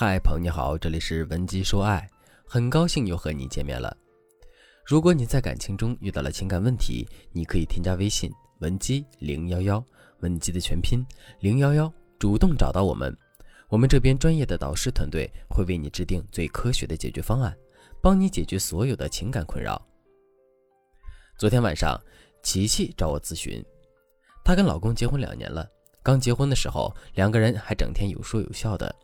嗨，朋友你好，这里是文姬说爱，很高兴又和你见面了。如果你在感情中遇到了情感问题，你可以添加微信文姬零幺幺，文姬的全拼零幺幺，主动找到我们，我们这边专业的导师团队会为你制定最科学的解决方案，帮你解决所有的情感困扰。昨天晚上，琪琪找我咨询，她跟老公结婚两年了，刚结婚的时候，两个人还整天有说有笑的。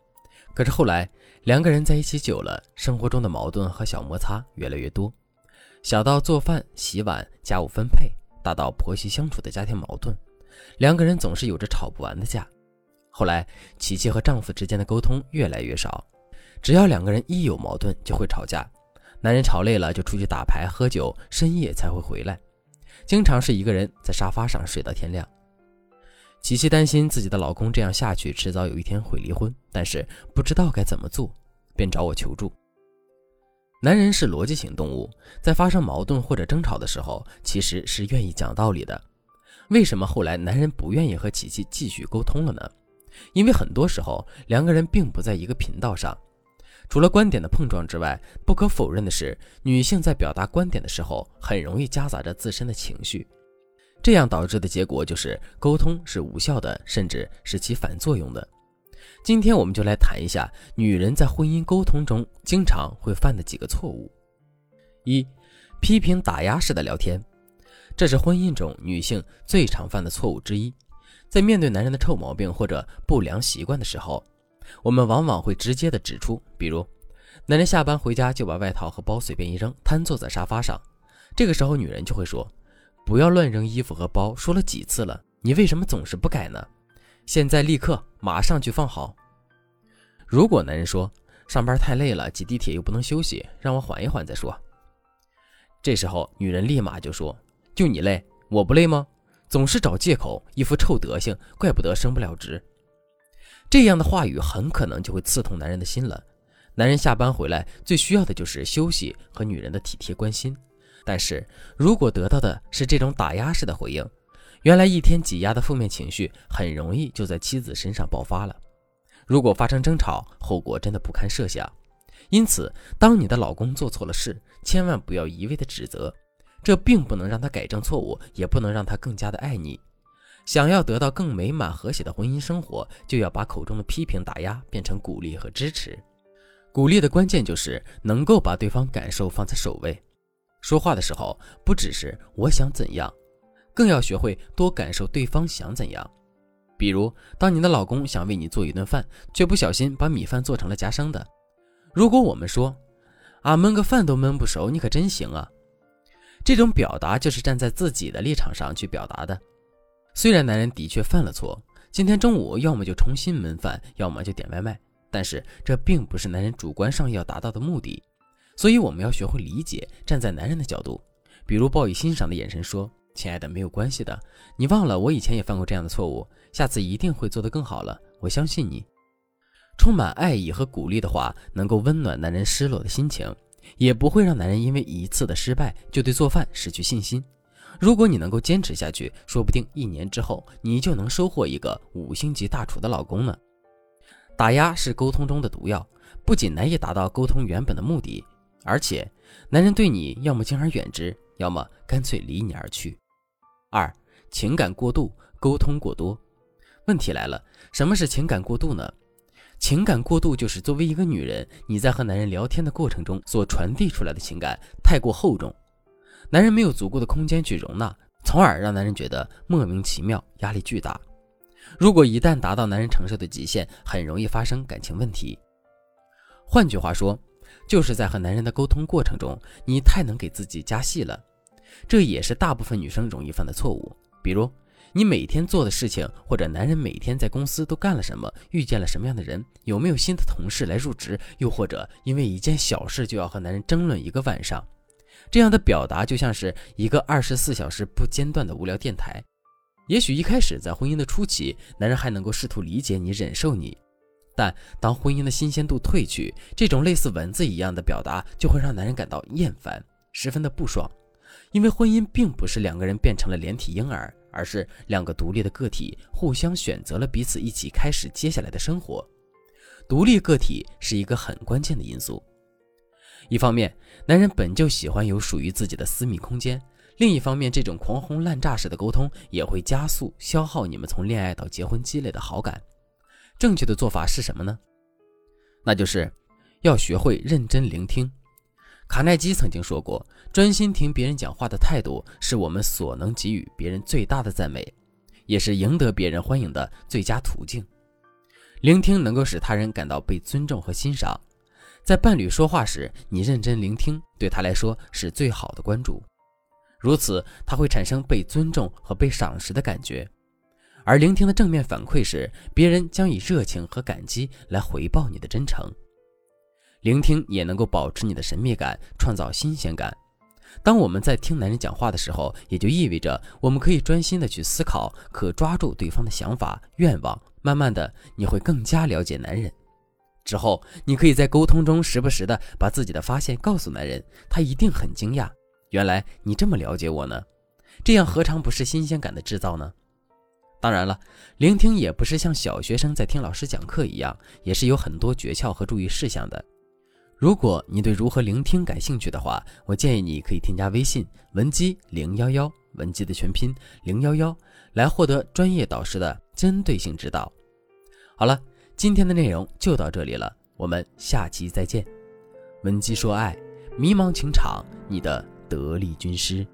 可是后来，两个人在一起久了，生活中的矛盾和小摩擦越来越多，小到做饭、洗碗、家务分配，大到婆媳相处的家庭矛盾，两个人总是有着吵不完的架。后来，琪琪和丈夫之间的沟通越来越少，只要两个人一有矛盾就会吵架，男人吵累了就出去打牌喝酒，深夜才会回来，经常是一个人在沙发上睡到天亮。琪琪担心自己的老公这样下去，迟早有一天会离婚，但是不知道该怎么做，便找我求助。男人是逻辑型动物，在发生矛盾或者争吵的时候，其实是愿意讲道理的。为什么后来男人不愿意和琪琪继续沟通了呢？因为很多时候两个人并不在一个频道上，除了观点的碰撞之外，不可否认的是，女性在表达观点的时候，很容易夹杂着自身的情绪。这样导致的结果就是沟通是无效的，甚至是起反作用的。今天我们就来谈一下女人在婚姻沟通中经常会犯的几个错误。一、批评打压式的聊天，这是婚姻中女性最常犯的错误之一。在面对男人的臭毛病或者不良习惯的时候，我们往往会直接的指出，比如男人下班回家就把外套和包随便一扔，瘫坐在沙发上，这个时候女人就会说。不要乱扔衣服和包，说了几次了，你为什么总是不改呢？现在立刻马上去放好。如果男人说上班太累了，挤地铁又不能休息，让我缓一缓再说。这时候女人立马就说：“就你累，我不累吗？总是找借口，一副臭德行，怪不得升不了职。”这样的话语很可能就会刺痛男人的心了。男人下班回来最需要的就是休息和女人的体贴关心。但是如果得到的是这种打压式的回应，原来一天挤压的负面情绪很容易就在妻子身上爆发了。如果发生争吵，后果真的不堪设想。因此，当你的老公做错了事，千万不要一味的指责，这并不能让他改正错误，也不能让他更加的爱你。想要得到更美满和谐的婚姻生活，就要把口中的批评打压变成鼓励和支持。鼓励的关键就是能够把对方感受放在首位。说话的时候，不只是我想怎样，更要学会多感受对方想怎样。比如，当你的老公想为你做一顿饭，却不小心把米饭做成了夹生的，如果我们说啊焖个饭都焖不熟，你可真行啊，这种表达就是站在自己的立场上去表达的。虽然男人的确犯了错，今天中午要么就重新焖饭，要么就点外卖，但是这并不是男人主观上要达到的目的。所以我们要学会理解，站在男人的角度，比如报以欣赏的眼神，说：“亲爱的，没有关系的，你忘了我以前也犯过这样的错误，下次一定会做得更好了，我相信你。”充满爱意和鼓励的话，能够温暖男人失落的心情，也不会让男人因为一次的失败就对做饭失去信心。如果你能够坚持下去，说不定一年之后，你就能收获一个五星级大厨的老公呢。打压是沟通中的毒药，不仅难以达到沟通原本的目的。而且，男人对你要么敬而远之，要么干脆离你而去。二、情感过度，沟通过多。问题来了，什么是情感过度呢？情感过度就是作为一个女人，你在和男人聊天的过程中所传递出来的情感太过厚重，男人没有足够的空间去容纳，从而让男人觉得莫名其妙，压力巨大。如果一旦达到男人承受的极限，很容易发生感情问题。换句话说。就是在和男人的沟通过程中，你太能给自己加戏了，这也是大部分女生容易犯的错误。比如，你每天做的事情，或者男人每天在公司都干了什么，遇见了什么样的人，有没有新的同事来入职，又或者因为一件小事就要和男人争论一个晚上，这样的表达就像是一个二十四小时不间断的无聊电台。也许一开始在婚姻的初期，男人还能够试图理解你、忍受你。但当婚姻的新鲜度褪去，这种类似文字一样的表达就会让男人感到厌烦，十分的不爽。因为婚姻并不是两个人变成了连体婴儿，而是两个独立的个体互相选择了彼此，一起开始接下来的生活。独立个体是一个很关键的因素。一方面，男人本就喜欢有属于自己的私密空间；另一方面，这种狂轰滥炸式的沟通也会加速消耗你们从恋爱到结婚积累的好感。正确的做法是什么呢？那就是要学会认真聆听。卡耐基曾经说过：“专心听别人讲话的态度，是我们所能给予别人最大的赞美，也是赢得别人欢迎的最佳途径。”聆听能够使他人感到被尊重和欣赏。在伴侣说话时，你认真聆听，对他来说是最好的关注。如此，他会产生被尊重和被赏识的感觉。而聆听的正面反馈是，别人将以热情和感激来回报你的真诚。聆听也能够保持你的神秘感，创造新鲜感。当我们在听男人讲话的时候，也就意味着我们可以专心的去思考，可抓住对方的想法、愿望。慢慢的，你会更加了解男人。之后，你可以在沟通中时不时的把自己的发现告诉男人，他一定很惊讶。原来你这么了解我呢？这样何尝不是新鲜感的制造呢？当然了，聆听也不是像小学生在听老师讲课一样，也是有很多诀窍和注意事项的。如果你对如何聆听感兴趣的话，我建议你可以添加微信文姬零幺幺，文姬的全拼零幺幺，来获得专业导师的针对性指导。好了。今天的内容就到这里了，我们下期再见。文姬说爱，迷茫情场，你的得力军师。